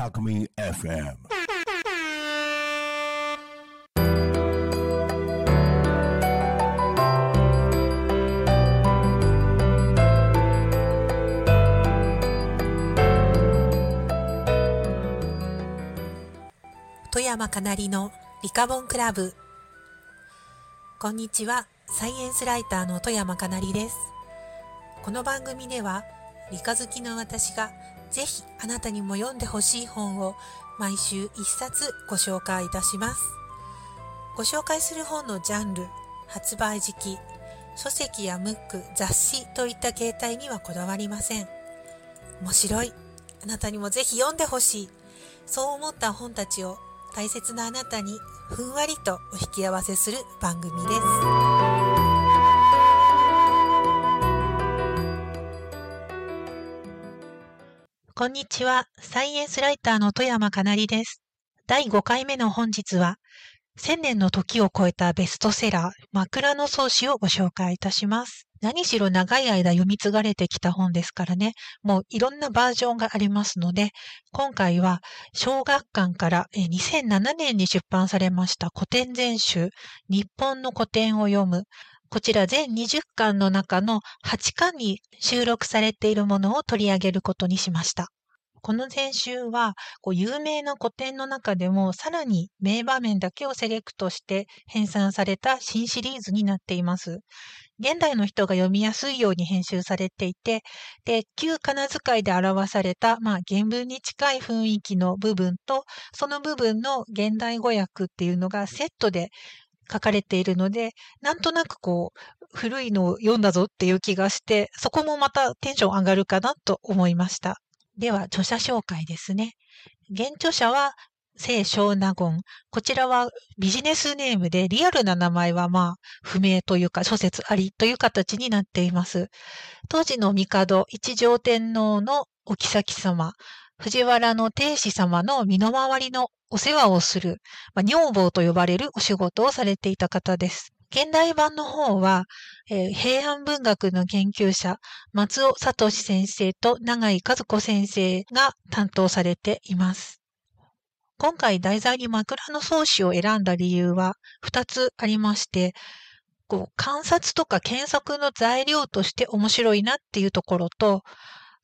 Talk Me FM 富山かなりのリカボンクラブ。こんにちは。サイエンスライターの富山かなりです。この番組では理科好きの私がぜひあなたにも読んでほしい本を毎週一冊ご紹介いたします。ご紹介する本のジャンル発売時期書籍やムック雑誌といった形態にはこだわりません。面白い。あなたにもぜひ読んでほしい。そう思った本たちを大切なあなたにふんわりとお引き合わせする番組です。こんにちは。サイエンスライターの富山かなりです。第5回目の本日は千年の時を超えたベストセラー枕草子をご紹介いたします。何しろ長い間読み継がれてきた本ですからね、もういろんなバージョンがありますので、今回は小学館から2007年に出版されました古典全集、日本の古典を読む、こちら全20巻の中の8巻に収録されているものを取り上げることにしました。この全集はこう有名な古典の中でもさらに名場面だけをセレクトして編纂された新シリーズになっています。現代の人が読みやすいように編集されていて、で、旧仮名遣いで表された、まあ、原文に近い雰囲気の部分と、その部分の現代語訳っていうのがセットで書かれているので、なんとなくこう、古いのを読んだぞっていう気がして、そこもまたテンション上がるかなと思いました。では、著者紹介ですね。現著者は聖小納言。こちらはビジネスネームでリアルな名前はまあ不明というか諸説ありという形になっています。当時の帝一条天皇のお妃様、藤原の定子様の身の回りのお世話をする、まあ、女房と呼ばれるお仕事をされていた方です。現代版の方は、えー、平安文学の研究者、松尾聡先生と永井和子先生が担当されています。今回題材に枕草子を選んだ理由は2つありまして、こう観察とか検索の材料として面白いなっていうところと、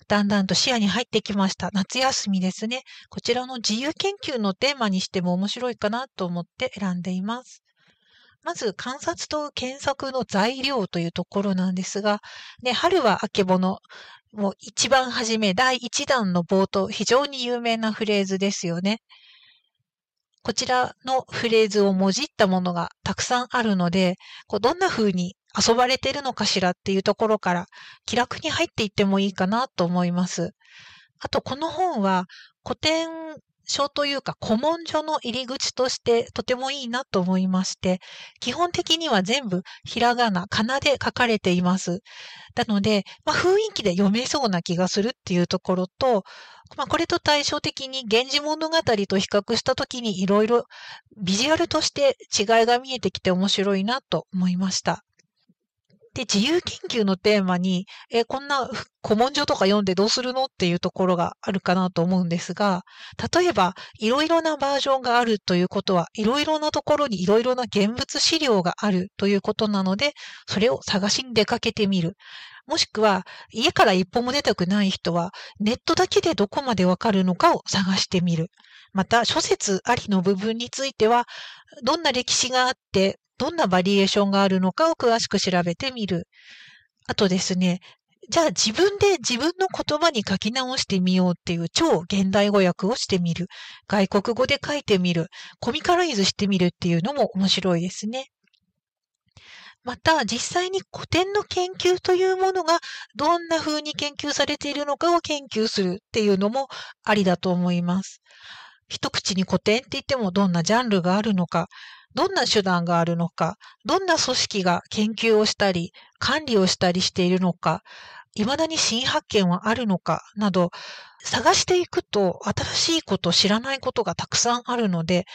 だんだんと視野に入ってきました。夏休みですね。こちらの自由研究のテーマにしても面白いかなと思って選んでいます。まず観察と検索の材料というところなんですが、ね、春はあけぼの、もう一番初め第一弾の冒頭、非常に有名なフレーズですよね。こちらのフレーズをもじったものがたくさんあるので、こうどんな風に遊ばれてるのかしらっていうところから気楽に入っていってもいいかなと思います。あと、この本は古典書というか古文書の入り口としてとてもいいなと思いまして、基本的には全部ひらがな、かなで書かれています。なので、まあ、雰囲気で読めそうな気がするっていうところと、まあ、これと対照的に源氏物語と比較したときにいろいろビジュアルとして違いが見えてきて面白いなと思いました。で、自由研究のテーマに、え、こんな古文書とか読んでどうするのっていうところがあるかなと思うんですが、例えば、いろいろなバージョンがあるということは、いろいろなところにいろいろな現物資料があるということなので、それを探しに出かけてみる。もしくは、家から一歩も出たくない人は、ネットだけでどこまでわかるのかを探してみる。また、諸説ありの部分については、どんな歴史があって、どんなバリエーションがあるのかを詳しく調べてみる。あとですね、じゃあ自分で自分の言葉に書き直してみようっていう超現代語訳をしてみる。外国語で書いてみる。コミカライズしてみるっていうのも面白いですね。また、実際に古典の研究というものがどんな風に研究されているのかを研究するっていうのもありだと思います。一口に古典って言ってもどんなジャンルがあるのか、どんな手段があるのか、どんな組織が研究をしたり、管理をしたりしているのか、未だに新発見はあるのかなど、探していくと新しいこと、知らないことがたくさんあるので、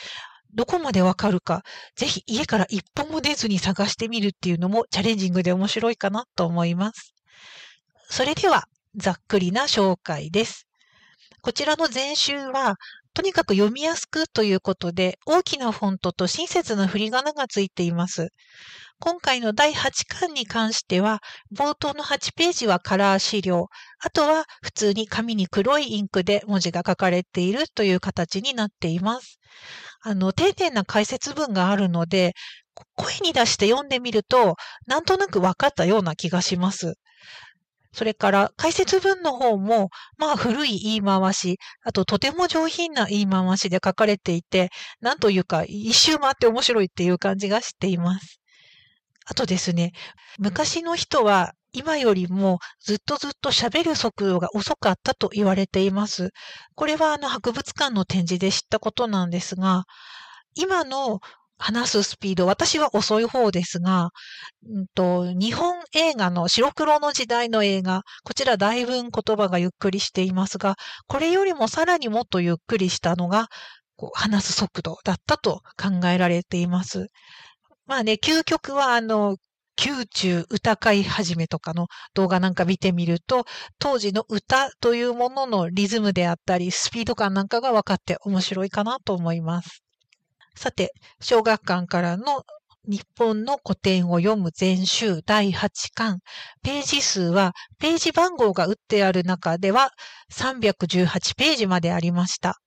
どこまでわかるか、ぜひ家から一歩も出ずに探してみるっていうのもチャレンジングで面白いかなと思います。それでは、ざっくりな紹介です。こちらの全集は、とにかく読みやすくということで、大きなフォントと親切な振り仮名がついています。今回の第8巻に関しては、冒頭の8ページはカラー資料、あとは普通に紙に黒いインクで文字が書かれているという形になっています。あの、丁寧な解説文があるので、声に出して読んでみると、なんとなく分かったような気がします。それから解説文の方も、まあ古い言い回し、あととても上品な言い回しで書かれていて、なんというか一周回って面白いっていう感じがしています。あとですね、昔の人は今よりもずっとずっと喋る速度が遅かったと言われています。これはあの博物館の展示で知ったことなんですが、今の話すスピード、私は遅い方ですが、うんと、日本映画の白黒の時代の映画、こちらだいぶ言葉がゆっくりしていますが、これよりもさらにもっとゆっくりしたのが、こう話す速度だったと考えられています。まあね、究極はあの、宮中歌会始めとかの動画なんか見てみると、当時の歌というもののリズムであったり、スピード感なんかが分かって面白いかなと思います。さて、小学館からの日本の古典を読む全集第8巻。ページ数は、ページ番号が打ってある中では318ページまでありました。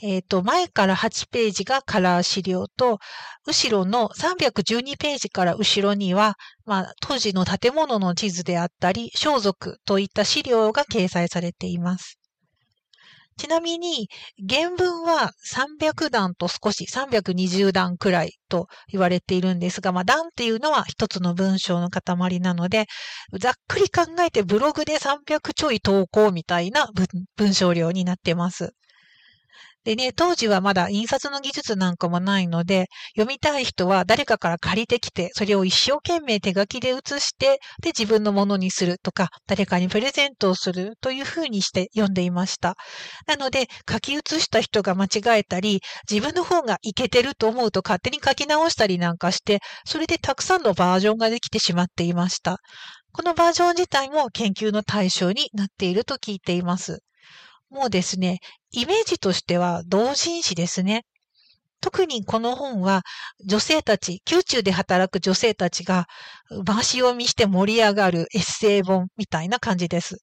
えっ、ー、と、前から8ページがカラー資料と、後ろの312ページから後ろには、まあ、当時の建物の地図であったり、装束といった資料が掲載されています。ちなみに、原文は300段と少し320段くらいと言われているんですが、まあ、段っていうのは一つの文章の塊なので、ざっくり考えてブログで300ちょい投稿みたいな文章量になってます。でね、当時はまだ印刷の技術なんかもないので、読みたい人は誰かから借りてきて、それを一生懸命手書きで写して、で、自分のものにするとか、誰かにプレゼントをするというふうにして読んでいました。なので、書き写した人が間違えたり、自分の方がいけてると思うと勝手に書き直したりなんかして、それでたくさんのバージョンができてしまっていました。このバージョン自体も研究の対象になっていると聞いています。もうですね、イメージとしては同人誌ですね。特にこの本は女性たち、宮中で働く女性たちが回し読みして盛り上がるエッセイ本みたいな感じです。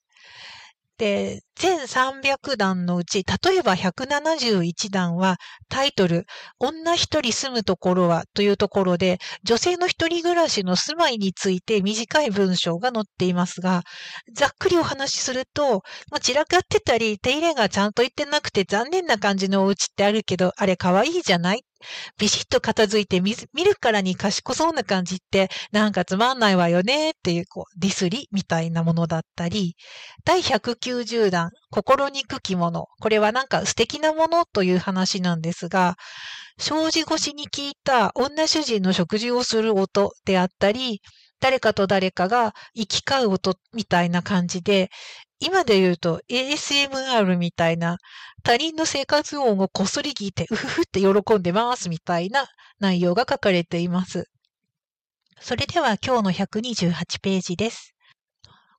で、全300段のうち、例えば171段はタイトル、女一人住むところはというところで、女性の一人暮らしの住まいについて短い文章が載っていますが、ざっくりお話しすると、まあ、散らかってたり、手入れがちゃんといってなくて残念な感じのお家ってあるけど、あれ可愛いじゃないビシッと片付いて見るからに賢そうな感じってなんかつまんないわよねっていうこうディスりみたいなものだったり、第190弾、心にくきもの。これはなんか素敵なものという話なんですが、障子越しに聞いた女主人の食事をする音であったり、誰かと誰かが行き交う音みたいな感じで、今で言うと ASMR みたいな他人の生活音をこっそり聞いてうふふって喜んでますみたいな内容が書かれています。それでは今日の128ページです。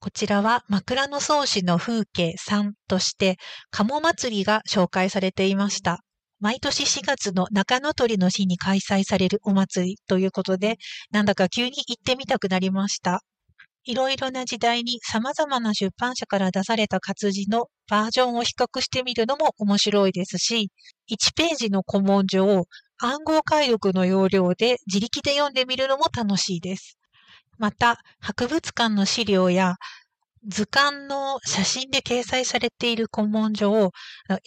こちらは枕草子の風景3として、鴨祭りが紹介されていました。毎年4月の中野鳥の日に開催されるお祭りということで、なんだか急に行ってみたくなりました。いろいろな時代に様々な出版社から出された活字のバージョンを比較してみるのも面白いですし、1ページの古文書を暗号解読の要領で自力で読んでみるのも楽しいです。また、博物館の資料や図鑑の写真で掲載されている古文書を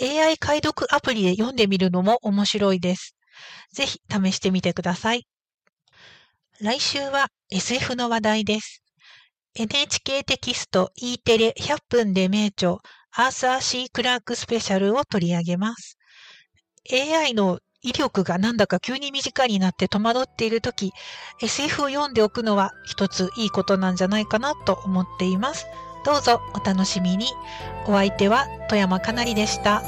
AI 解読アプリで読んでみるのも面白いです。ぜひ試してみてください。来週は SF の話題です。NHK テキスト E テレ100分で名著アーサー・シー・クラークスペシャルを取り上げます。AI の威力がなんだか急に短になって戸惑っているとき、SF を読んでおくのは一ついいことなんじゃないかなと思っています。どうぞお楽しみに。お相手は富山かなりでした。